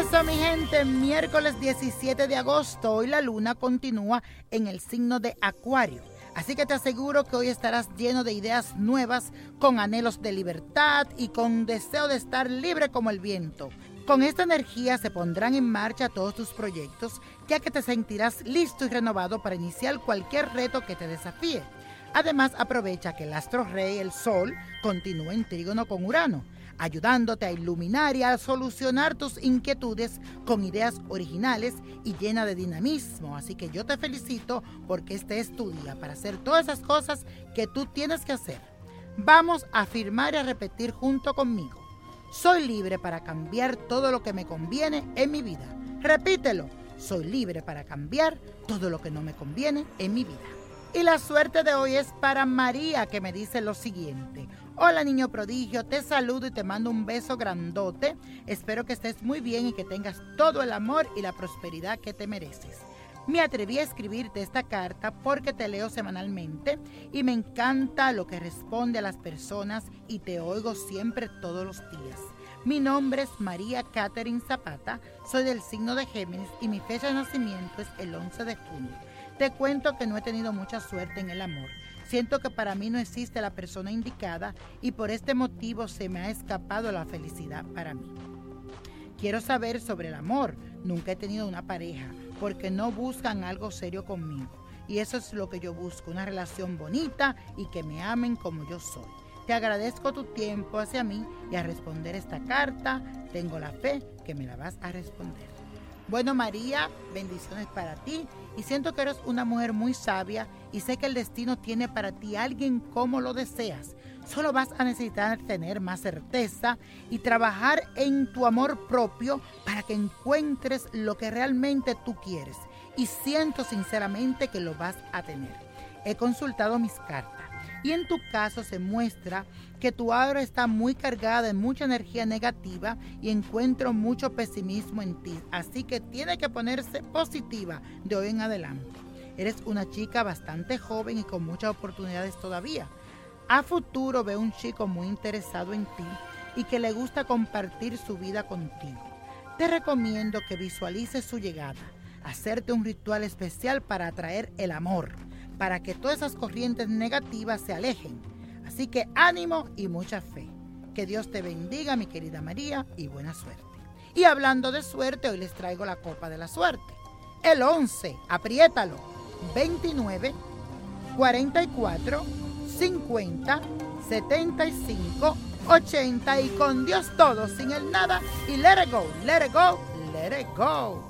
Permiso, mi gente, miércoles 17 de agosto, hoy la luna continúa en el signo de Acuario. Así que te aseguro que hoy estarás lleno de ideas nuevas, con anhelos de libertad y con deseo de estar libre como el viento. Con esta energía se pondrán en marcha todos tus proyectos, ya que te sentirás listo y renovado para iniciar cualquier reto que te desafíe. Además, aprovecha que el astro rey, el Sol, continúa en trígono con Urano ayudándote a iluminar y a solucionar tus inquietudes con ideas originales y llena de dinamismo. Así que yo te felicito porque este es tu día para hacer todas esas cosas que tú tienes que hacer. Vamos a afirmar y a repetir junto conmigo. Soy libre para cambiar todo lo que me conviene en mi vida. Repítelo. Soy libre para cambiar todo lo que no me conviene en mi vida. Y la suerte de hoy es para María que me dice lo siguiente. Hola niño prodigio, te saludo y te mando un beso grandote. Espero que estés muy bien y que tengas todo el amor y la prosperidad que te mereces. Me atreví a escribirte esta carta porque te leo semanalmente y me encanta lo que responde a las personas y te oigo siempre todos los días. Mi nombre es María Catherine Zapata, soy del signo de Géminis y mi fecha de nacimiento es el 11 de junio. Te cuento que no he tenido mucha suerte en el amor Siento que para mí no existe la persona indicada y por este motivo se me ha escapado la felicidad para mí. Quiero saber sobre el amor. Nunca he tenido una pareja porque no buscan algo serio conmigo. Y eso es lo que yo busco, una relación bonita y que me amen como yo soy. Te agradezco tu tiempo hacia mí y a responder esta carta tengo la fe que me la vas a responder. Bueno María, bendiciones para ti y siento que eres una mujer muy sabia y sé que el destino tiene para ti alguien como lo deseas. Solo vas a necesitar tener más certeza y trabajar en tu amor propio para que encuentres lo que realmente tú quieres. Y siento sinceramente que lo vas a tener. He consultado mis cartas y en tu caso se muestra que tu aura está muy cargada de mucha energía negativa y encuentro mucho pesimismo en ti. Así que tiene que ponerse positiva de hoy en adelante. Eres una chica bastante joven y con muchas oportunidades todavía. A futuro veo un chico muy interesado en ti y que le gusta compartir su vida contigo. Te recomiendo que visualices su llegada, hacerte un ritual especial para atraer el amor para que todas esas corrientes negativas se alejen. Así que ánimo y mucha fe. Que Dios te bendiga, mi querida María, y buena suerte. Y hablando de suerte, hoy les traigo la copa de la suerte. El 11, apriétalo. 29, 44, 50, 75, 80 y con Dios todo, sin el nada y let it go, let it go, let it go.